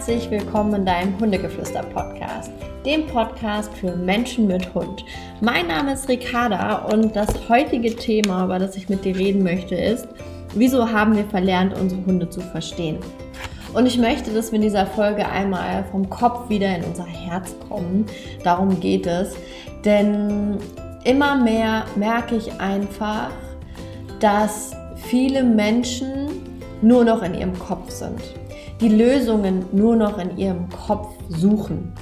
herzlich willkommen in deinem Hundegeflüster-Podcast, dem Podcast für Menschen mit Hund. Mein Name ist Ricarda und das heutige Thema, über das ich mit dir reden möchte, ist, wieso haben wir verlernt, unsere Hunde zu verstehen? Und ich möchte, dass wir in dieser Folge einmal vom Kopf wieder in unser Herz kommen. Darum geht es. Denn immer mehr merke ich einfach, dass viele Menschen nur noch in ihrem Kopf sind die Lösungen nur noch in ihrem Kopf suchen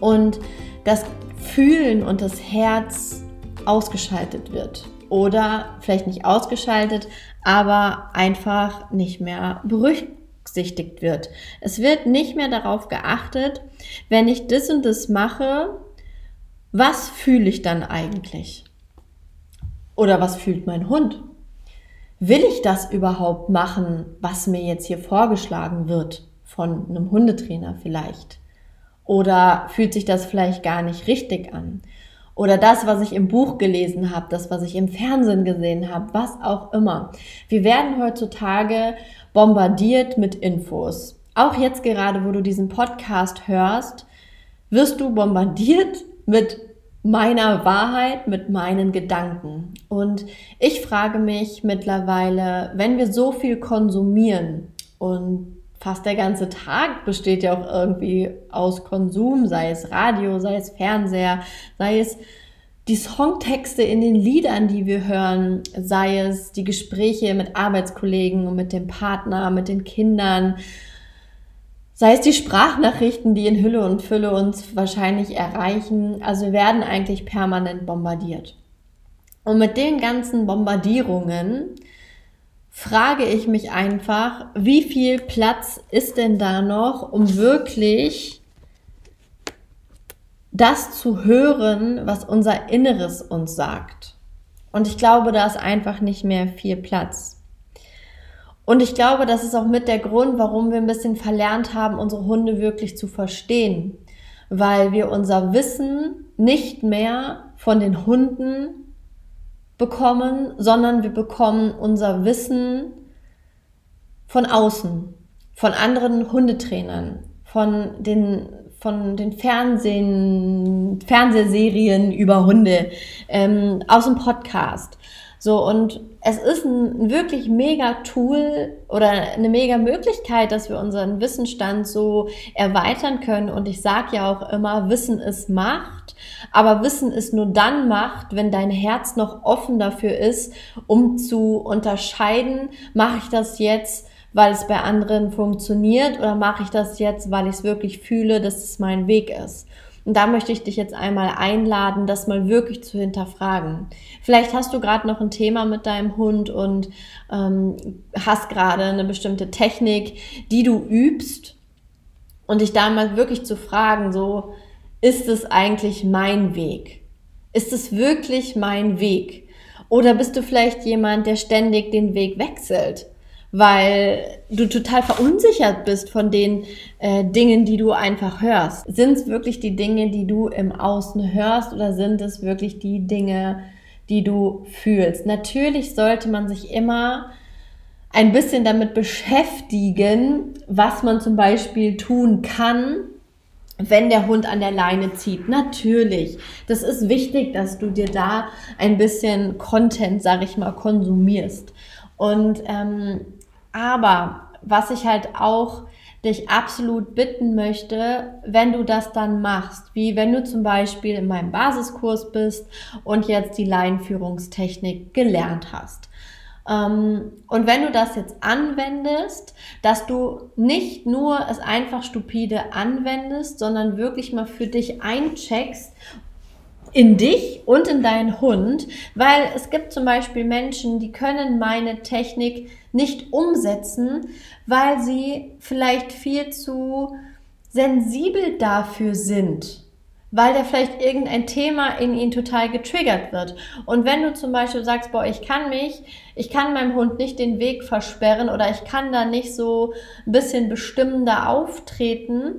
und das Fühlen und das Herz ausgeschaltet wird oder vielleicht nicht ausgeschaltet, aber einfach nicht mehr berücksichtigt wird. Es wird nicht mehr darauf geachtet, wenn ich das und das mache, was fühle ich dann eigentlich? Oder was fühlt mein Hund? Will ich das überhaupt machen, was mir jetzt hier vorgeschlagen wird von einem Hundetrainer vielleicht? Oder fühlt sich das vielleicht gar nicht richtig an? Oder das, was ich im Buch gelesen habe, das, was ich im Fernsehen gesehen habe, was auch immer. Wir werden heutzutage bombardiert mit Infos. Auch jetzt gerade, wo du diesen Podcast hörst, wirst du bombardiert mit meiner Wahrheit, mit meinen Gedanken. Und ich frage mich mittlerweile, wenn wir so viel konsumieren und fast der ganze Tag besteht ja auch irgendwie aus Konsum, sei es Radio, sei es Fernseher, sei es die Songtexte in den Liedern, die wir hören, sei es die Gespräche mit Arbeitskollegen und mit dem Partner, mit den Kindern, Sei es die Sprachnachrichten, die in Hülle und Fülle uns wahrscheinlich erreichen. Also wir werden eigentlich permanent bombardiert. Und mit den ganzen Bombardierungen frage ich mich einfach, wie viel Platz ist denn da noch, um wirklich das zu hören, was unser Inneres uns sagt. Und ich glaube, da ist einfach nicht mehr viel Platz. Und ich glaube, das ist auch mit der Grund, warum wir ein bisschen verlernt haben, unsere Hunde wirklich zu verstehen. Weil wir unser Wissen nicht mehr von den Hunden bekommen, sondern wir bekommen unser Wissen von außen, von anderen Hundetrainern, von den, von den Fernsehen, Fernsehserien über Hunde, ähm, aus dem Podcast. So, und es ist ein wirklich mega Tool oder eine mega Möglichkeit, dass wir unseren Wissensstand so erweitern können. Und ich sage ja auch immer, Wissen ist Macht, aber Wissen ist nur dann Macht, wenn dein Herz noch offen dafür ist, um zu unterscheiden, mache ich das jetzt, weil es bei anderen funktioniert oder mache ich das jetzt, weil ich es wirklich fühle, dass es mein Weg ist. Und da möchte ich dich jetzt einmal einladen, das mal wirklich zu hinterfragen. Vielleicht hast du gerade noch ein Thema mit deinem Hund und ähm, hast gerade eine bestimmte Technik, die du übst und dich da mal wirklich zu fragen, so, ist es eigentlich mein Weg? Ist es wirklich mein Weg? Oder bist du vielleicht jemand, der ständig den Weg wechselt? Weil du total verunsichert bist von den äh, Dingen, die du einfach hörst. Sind es wirklich die Dinge, die du im Außen hörst oder sind es wirklich die Dinge, die du fühlst? Natürlich sollte man sich immer ein bisschen damit beschäftigen, was man zum Beispiel tun kann, wenn der Hund an der Leine zieht. Natürlich. Das ist wichtig, dass du dir da ein bisschen Content, sag ich mal, konsumierst. Und ähm, aber was ich halt auch dich absolut bitten möchte, wenn du das dann machst, wie wenn du zum Beispiel in meinem Basiskurs bist und jetzt die Leinführungstechnik gelernt hast. Ähm, und wenn du das jetzt anwendest, dass du nicht nur es einfach stupide anwendest, sondern wirklich mal für dich eincheckst in dich und in deinen Hund, weil es gibt zum Beispiel Menschen, die können meine Technik nicht umsetzen, weil sie vielleicht viel zu sensibel dafür sind, weil da vielleicht irgendein Thema in ihnen total getriggert wird. Und wenn du zum Beispiel sagst, boah, ich kann mich, ich kann meinem Hund nicht den Weg versperren oder ich kann da nicht so ein bisschen bestimmender auftreten,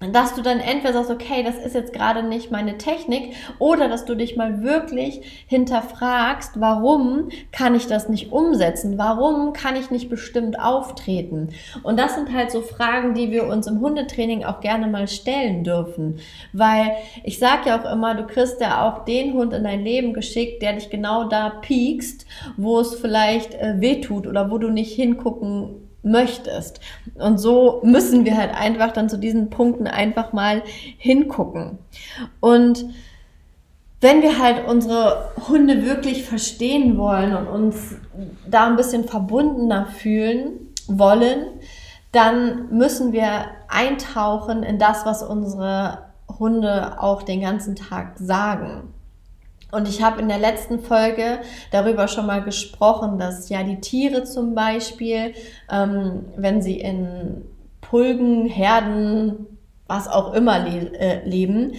dass du dann entweder sagst, okay, das ist jetzt gerade nicht meine Technik, oder dass du dich mal wirklich hinterfragst, warum kann ich das nicht umsetzen? Warum kann ich nicht bestimmt auftreten? Und das sind halt so Fragen, die wir uns im Hundetraining auch gerne mal stellen dürfen. Weil ich sage ja auch immer, du kriegst ja auch den Hund in dein Leben geschickt, der dich genau da piekst, wo es vielleicht äh, wehtut oder wo du nicht hingucken möchtest. Und so müssen wir halt einfach dann zu diesen Punkten einfach mal hingucken. Und wenn wir halt unsere Hunde wirklich verstehen wollen und uns da ein bisschen verbundener fühlen wollen, dann müssen wir eintauchen in das, was unsere Hunde auch den ganzen Tag sagen. Und ich habe in der letzten Folge darüber schon mal gesprochen, dass ja die Tiere zum Beispiel, ähm, wenn sie in Pulgen, Herden, was auch immer le äh, leben,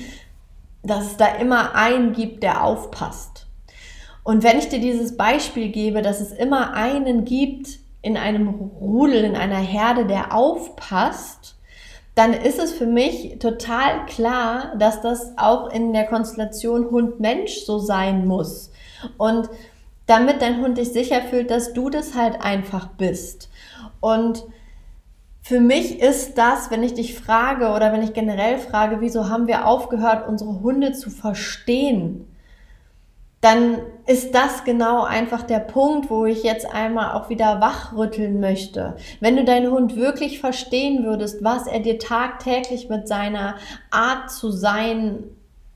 dass es da immer einen gibt, der aufpasst. Und wenn ich dir dieses Beispiel gebe, dass es immer einen gibt in einem Rudel, in einer Herde, der aufpasst, dann ist es für mich total klar, dass das auch in der Konstellation Hund-Mensch so sein muss. Und damit dein Hund dich sicher fühlt, dass du das halt einfach bist. Und für mich ist das, wenn ich dich frage oder wenn ich generell frage, wieso haben wir aufgehört, unsere Hunde zu verstehen, dann ist das genau einfach der Punkt, wo ich jetzt einmal auch wieder wachrütteln möchte. Wenn du deinen Hund wirklich verstehen würdest, was er dir tagtäglich mit seiner Art zu sein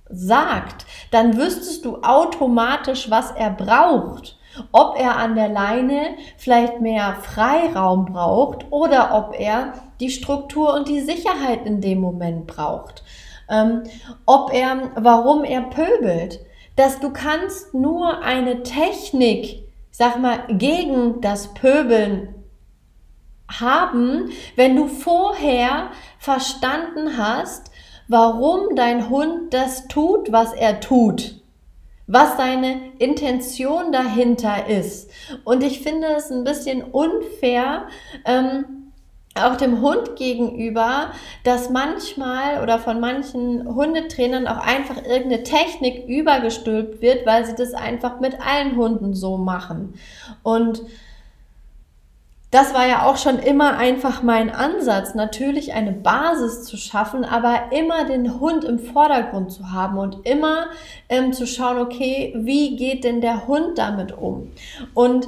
sagt, dann wüsstest du automatisch, was er braucht. Ob er an der Leine vielleicht mehr Freiraum braucht oder ob er die Struktur und die Sicherheit in dem Moment braucht. Ähm, ob er, warum er pöbelt dass du kannst nur eine Technik, sag mal, gegen das Pöbeln haben, wenn du vorher verstanden hast, warum dein Hund das tut, was er tut. Was seine Intention dahinter ist. Und ich finde es ein bisschen unfair, ähm, auch dem Hund gegenüber, dass manchmal oder von manchen Hundetrainern auch einfach irgendeine Technik übergestülpt wird, weil sie das einfach mit allen Hunden so machen. Und das war ja auch schon immer einfach mein Ansatz, natürlich eine Basis zu schaffen, aber immer den Hund im Vordergrund zu haben und immer ähm, zu schauen, okay, wie geht denn der Hund damit um? Und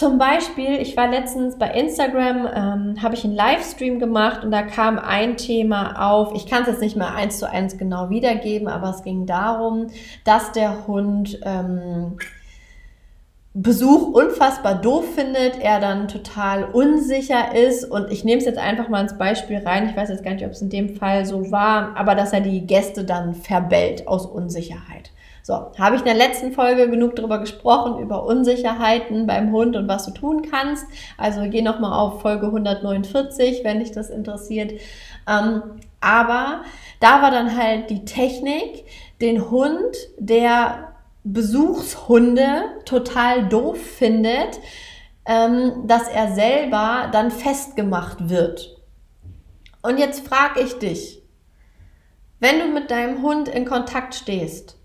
zum Beispiel, ich war letztens bei Instagram, ähm, habe ich einen Livestream gemacht und da kam ein Thema auf. Ich kann es jetzt nicht mehr eins zu eins genau wiedergeben, aber es ging darum, dass der Hund ähm, Besuch unfassbar doof findet, er dann total unsicher ist und ich nehme es jetzt einfach mal ins Beispiel rein. Ich weiß jetzt gar nicht, ob es in dem Fall so war, aber dass er die Gäste dann verbellt aus Unsicherheit. So, habe ich in der letzten Folge genug darüber gesprochen, über Unsicherheiten beim Hund und was du tun kannst. Also geh nochmal auf Folge 149, wenn dich das interessiert. Ähm, aber da war dann halt die Technik, den Hund, der Besuchshunde total doof findet, ähm, dass er selber dann festgemacht wird. Und jetzt frage ich dich, wenn du mit deinem Hund in Kontakt stehst,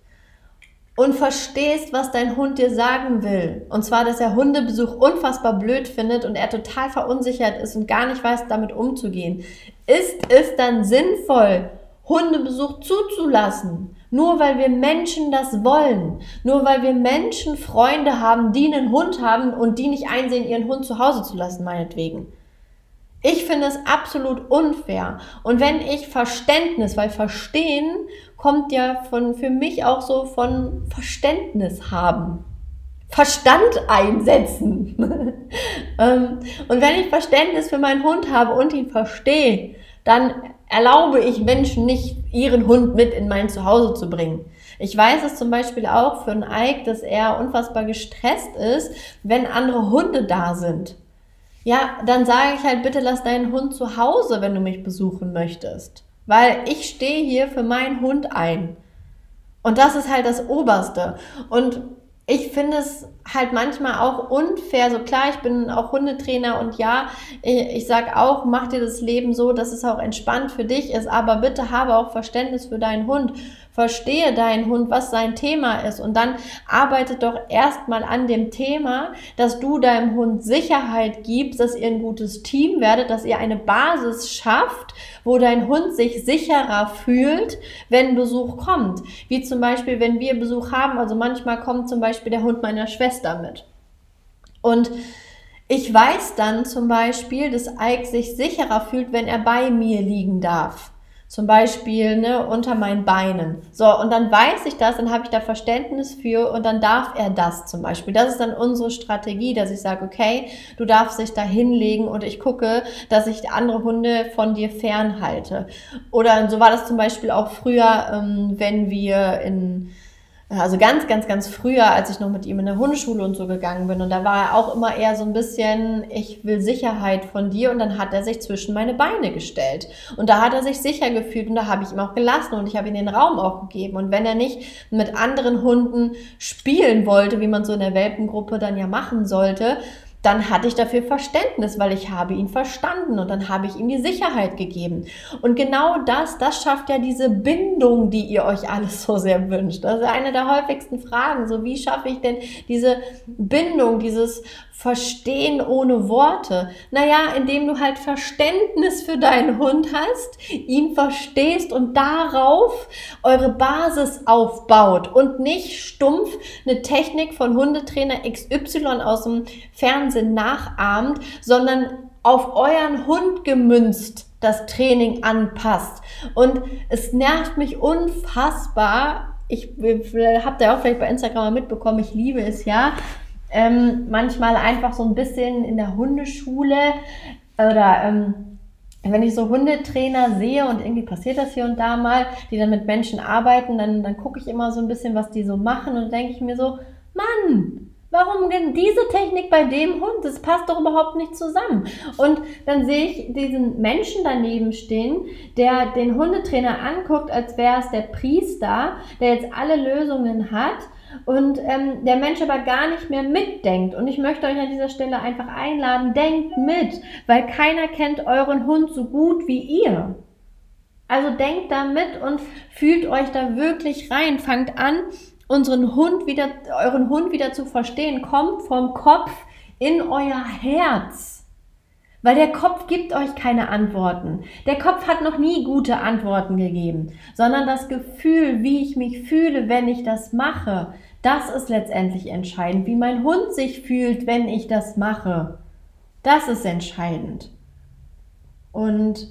und verstehst, was dein Hund dir sagen will. Und zwar, dass er Hundebesuch unfassbar blöd findet und er total verunsichert ist und gar nicht weiß, damit umzugehen. Ist es dann sinnvoll, Hundebesuch zuzulassen? Nur weil wir Menschen das wollen. Nur weil wir Menschen Freunde haben, die einen Hund haben und die nicht einsehen, ihren Hund zu Hause zu lassen, meinetwegen. Ich finde es absolut unfair. Und wenn ich Verständnis, weil Verstehen kommt ja von, für mich auch so von Verständnis haben. Verstand einsetzen. Ähm, und wenn ich Verständnis für meinen Hund habe und ihn verstehe, dann erlaube ich Menschen nicht, ihren Hund mit in mein Zuhause zu bringen. Ich weiß es zum Beispiel auch für einen Ike, dass er unfassbar gestresst ist, wenn andere Hunde da sind. Ja, dann sage ich halt, bitte lass deinen Hund zu Hause, wenn du mich besuchen möchtest. Weil ich stehe hier für meinen Hund ein. Und das ist halt das Oberste. Und ich finde es halt manchmal auch unfair. So klar, ich bin auch Hundetrainer und ja, ich sag auch, mach dir das Leben so, dass es auch entspannt für dich ist, aber bitte habe auch Verständnis für deinen Hund. Verstehe deinen Hund, was sein Thema ist und dann arbeite doch erstmal an dem Thema, dass du deinem Hund Sicherheit gibst, dass ihr ein gutes Team werdet, dass ihr eine Basis schafft, wo dein Hund sich sicherer fühlt, wenn Besuch kommt. Wie zum Beispiel, wenn wir Besuch haben, also manchmal kommt zum Beispiel der Hund meiner Schwester mit. Und ich weiß dann zum Beispiel, dass Ike sich sicherer fühlt, wenn er bei mir liegen darf. Zum Beispiel ne, unter meinen Beinen. So, und dann weiß ich das, dann habe ich da Verständnis für und dann darf er das zum Beispiel. Das ist dann unsere Strategie, dass ich sage, okay, du darfst dich da hinlegen und ich gucke, dass ich andere Hunde von dir fernhalte. Oder so war das zum Beispiel auch früher, ähm, wenn wir in also ganz, ganz, ganz früher, als ich noch mit ihm in der Hundeschule und so gegangen bin. Und da war er auch immer eher so ein bisschen, ich will Sicherheit von dir. Und dann hat er sich zwischen meine Beine gestellt. Und da hat er sich sicher gefühlt und da habe ich ihm auch gelassen und ich habe ihm den Raum auch gegeben. Und wenn er nicht mit anderen Hunden spielen wollte, wie man so in der Welpengruppe dann ja machen sollte, dann hatte ich dafür Verständnis, weil ich habe ihn verstanden und dann habe ich ihm die Sicherheit gegeben. Und genau das, das schafft ja diese Bindung, die ihr euch alles so sehr wünscht. Das ist eine der häufigsten Fragen. So, wie schaffe ich denn diese Bindung, dieses Verstehen ohne Worte? Naja, indem du halt Verständnis für deinen Hund hast, ihn verstehst und darauf eure Basis aufbaut und nicht stumpf eine Technik von Hundetrainer XY aus dem Fernsehen nachahmt, sondern auf euren Hund gemünzt das Training anpasst. Und es nervt mich unfassbar. Ich habt ihr auch vielleicht bei Instagram mal mitbekommen, ich liebe es ja, ähm, manchmal einfach so ein bisschen in der Hundeschule oder ähm, wenn ich so Hundetrainer sehe und irgendwie passiert das hier und da mal, die dann mit Menschen arbeiten, dann, dann gucke ich immer so ein bisschen, was die so machen und denke ich mir so, Mann, warum denn diese Technik bei dem Hund? Das passt doch überhaupt nicht zusammen. Und dann sehe ich diesen Menschen daneben stehen, der den Hundetrainer anguckt, als wäre es der Priester, der jetzt alle Lösungen hat und ähm, der Mensch aber gar nicht mehr mitdenkt. Und ich möchte euch an dieser Stelle einfach einladen, denkt mit, weil keiner kennt euren Hund so gut wie ihr. Also denkt da mit und fühlt euch da wirklich rein. Fangt an, unseren Hund wieder, euren Hund wieder zu verstehen. Kommt vom Kopf in euer Herz. Weil der Kopf gibt euch keine Antworten. Der Kopf hat noch nie gute Antworten gegeben, sondern das Gefühl, wie ich mich fühle, wenn ich das mache, das ist letztendlich entscheidend. Wie mein Hund sich fühlt, wenn ich das mache, das ist entscheidend. Und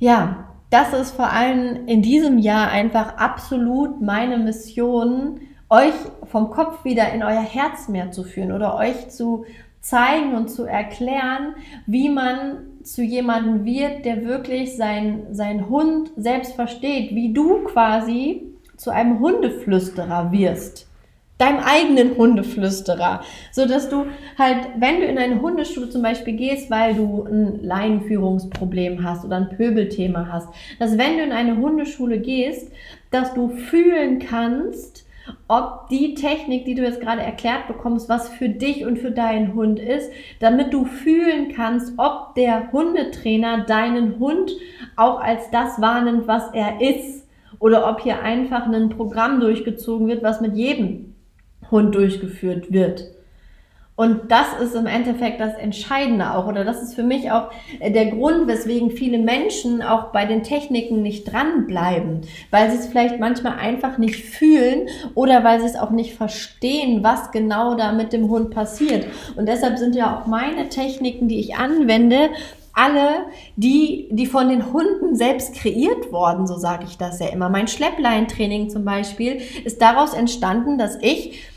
ja, das ist vor allem in diesem Jahr einfach absolut meine Mission, euch vom Kopf wieder in euer Herz mehr zu führen oder euch zu zeigen und zu erklären, wie man zu jemandem wird, der wirklich sein, sein Hund selbst versteht, wie du quasi zu einem Hundeflüsterer wirst. Deinem eigenen Hundeflüsterer. So dass du halt, wenn du in eine Hundeschule zum Beispiel gehst, weil du ein Leinenführungsproblem hast oder ein Pöbelthema hast, dass wenn du in eine Hundeschule gehst, dass du fühlen kannst, ob die Technik, die du jetzt gerade erklärt bekommst, was für dich und für deinen Hund ist, damit du fühlen kannst, ob der Hundetrainer deinen Hund auch als das wahrnimmt, was er ist, oder ob hier einfach ein Programm durchgezogen wird, was mit jedem Hund durchgeführt wird. Und das ist im Endeffekt das Entscheidende auch, oder das ist für mich auch äh, der Grund, weswegen viele Menschen auch bei den Techniken nicht dranbleiben, weil sie es vielleicht manchmal einfach nicht fühlen oder weil sie es auch nicht verstehen, was genau da mit dem Hund passiert. Und deshalb sind ja auch meine Techniken, die ich anwende, alle, die, die von den Hunden selbst kreiert worden, so sage ich das ja immer. Mein Schleppleintraining zum Beispiel ist daraus entstanden, dass ich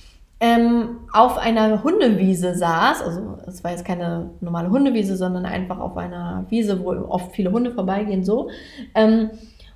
ähm, auf einer Hundewiese saß, also es war jetzt keine normale Hundewiese, sondern einfach auf einer Wiese, wo oft viele Hunde vorbeigehen, so. Ähm,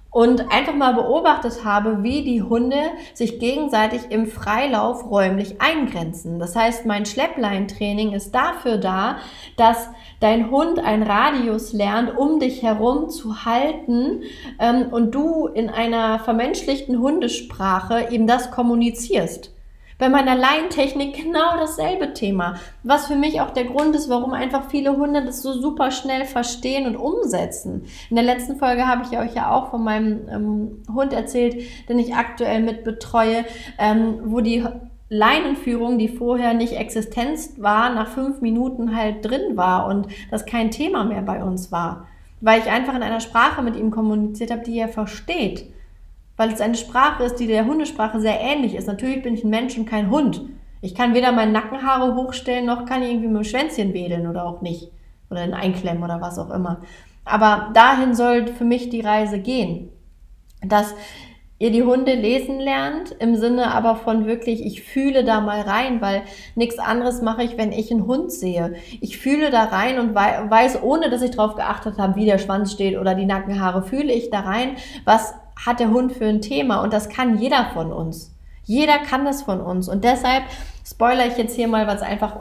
und einfach mal beobachtet habe, wie die Hunde sich gegenseitig im Freilauf räumlich eingrenzen. Das heißt, mein Schleppleintraining ist dafür da, dass dein Hund einen Radius lernt, um dich herum zu halten ähm, und du in einer vermenschlichten Hundesprache ihm das kommunizierst. Bei meiner Laientechnik genau dasselbe Thema. Was für mich auch der Grund ist, warum einfach viele Hunde das so super schnell verstehen und umsetzen. In der letzten Folge habe ich euch ja auch von meinem ähm, Hund erzählt, den ich aktuell mit betreue, ähm, wo die Leinenführung, die vorher nicht Existenz war, nach fünf Minuten halt drin war und das kein Thema mehr bei uns war. Weil ich einfach in einer Sprache mit ihm kommuniziert habe, die er versteht weil es eine Sprache ist, die der Hundesprache sehr ähnlich ist. Natürlich bin ich ein Mensch und kein Hund. Ich kann weder meine Nackenhaare hochstellen, noch kann ich irgendwie mit dem Schwänzchen wedeln oder auch nicht. Oder ein Einklemmen oder was auch immer. Aber dahin soll für mich die Reise gehen. Dass ihr die Hunde lesen lernt, im Sinne aber von wirklich, ich fühle da mal rein, weil nichts anderes mache ich, wenn ich einen Hund sehe. Ich fühle da rein und weiß, ohne dass ich darauf geachtet habe, wie der Schwanz steht oder die Nackenhaare, fühle ich da rein, was hat der Hund für ein Thema und das kann jeder von uns. Jeder kann das von uns und deshalb spoiler ich jetzt hier mal, was einfach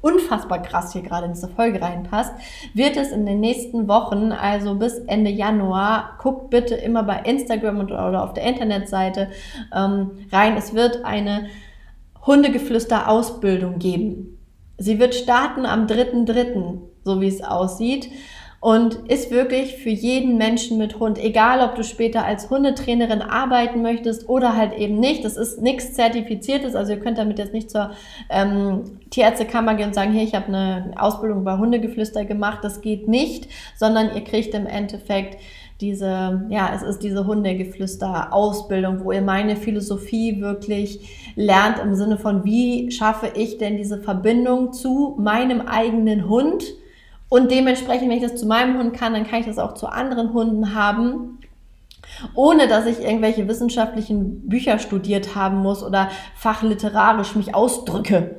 unfassbar krass hier gerade in diese Folge reinpasst, wird es in den nächsten Wochen, also bis Ende Januar, guckt bitte immer bei Instagram oder auf der Internetseite ähm, rein. Es wird eine Hundegeflüster-Ausbildung geben. Sie wird starten am 3.3., so wie es aussieht und ist wirklich für jeden Menschen mit Hund, egal ob du später als Hundetrainerin arbeiten möchtest oder halt eben nicht. Das ist nichts Zertifiziertes, also ihr könnt damit jetzt nicht zur ähm, Tierärztekammer gehen und sagen, hier, ich habe eine Ausbildung bei Hundegeflüster gemacht. Das geht nicht, sondern ihr kriegt im Endeffekt diese, ja, es ist diese Hundegeflüster-Ausbildung, wo ihr meine Philosophie wirklich lernt im Sinne von, wie schaffe ich denn diese Verbindung zu meinem eigenen Hund, und dementsprechend, wenn ich das zu meinem Hund kann, dann kann ich das auch zu anderen Hunden haben, ohne dass ich irgendwelche wissenschaftlichen Bücher studiert haben muss oder fachliterarisch mich ausdrücke.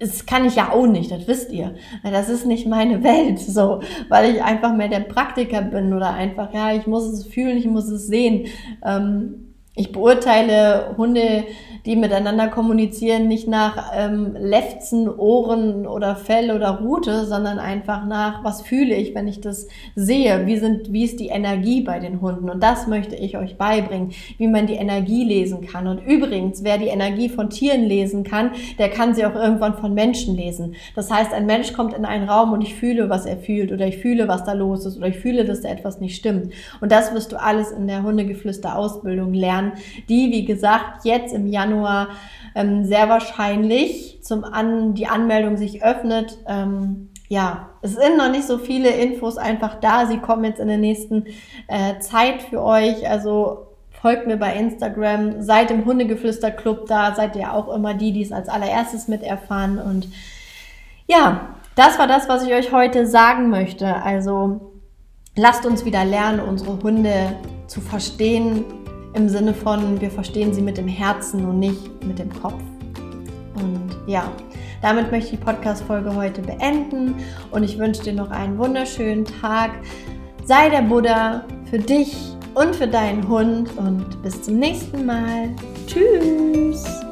Das kann ich ja auch nicht, das wisst ihr. Das ist nicht meine Welt, so, weil ich einfach mehr der Praktiker bin oder einfach, ja, ich muss es fühlen, ich muss es sehen. Ähm, ich beurteile Hunde die miteinander kommunizieren, nicht nach ähm, Lefzen, Ohren oder Fell oder Rute, sondern einfach nach, was fühle ich, wenn ich das sehe, wie, sind, wie ist die Energie bei den Hunden. Und das möchte ich euch beibringen, wie man die Energie lesen kann. Und übrigens, wer die Energie von Tieren lesen kann, der kann sie auch irgendwann von Menschen lesen. Das heißt, ein Mensch kommt in einen Raum und ich fühle, was er fühlt oder ich fühle, was da los ist oder ich fühle, dass da etwas nicht stimmt. Und das wirst du alles in der Hundegeflüster-Ausbildung lernen, die, wie gesagt, jetzt im Januar ähm, sehr wahrscheinlich zum an die Anmeldung sich öffnet. Ähm, ja, es sind noch nicht so viele Infos einfach da. Sie kommen jetzt in der nächsten äh, Zeit für euch. Also folgt mir bei Instagram, seid im Hundegeflüster-Club da, seid ihr auch immer die, die es als allererstes miterfahren. Und ja, das war das, was ich euch heute sagen möchte. Also lasst uns wieder lernen, unsere Hunde zu verstehen, im Sinne von, wir verstehen sie mit dem Herzen und nicht mit dem Kopf. Und ja, damit möchte ich die Podcast-Folge heute beenden und ich wünsche dir noch einen wunderschönen Tag. Sei der Buddha für dich und für deinen Hund und bis zum nächsten Mal. Tschüss!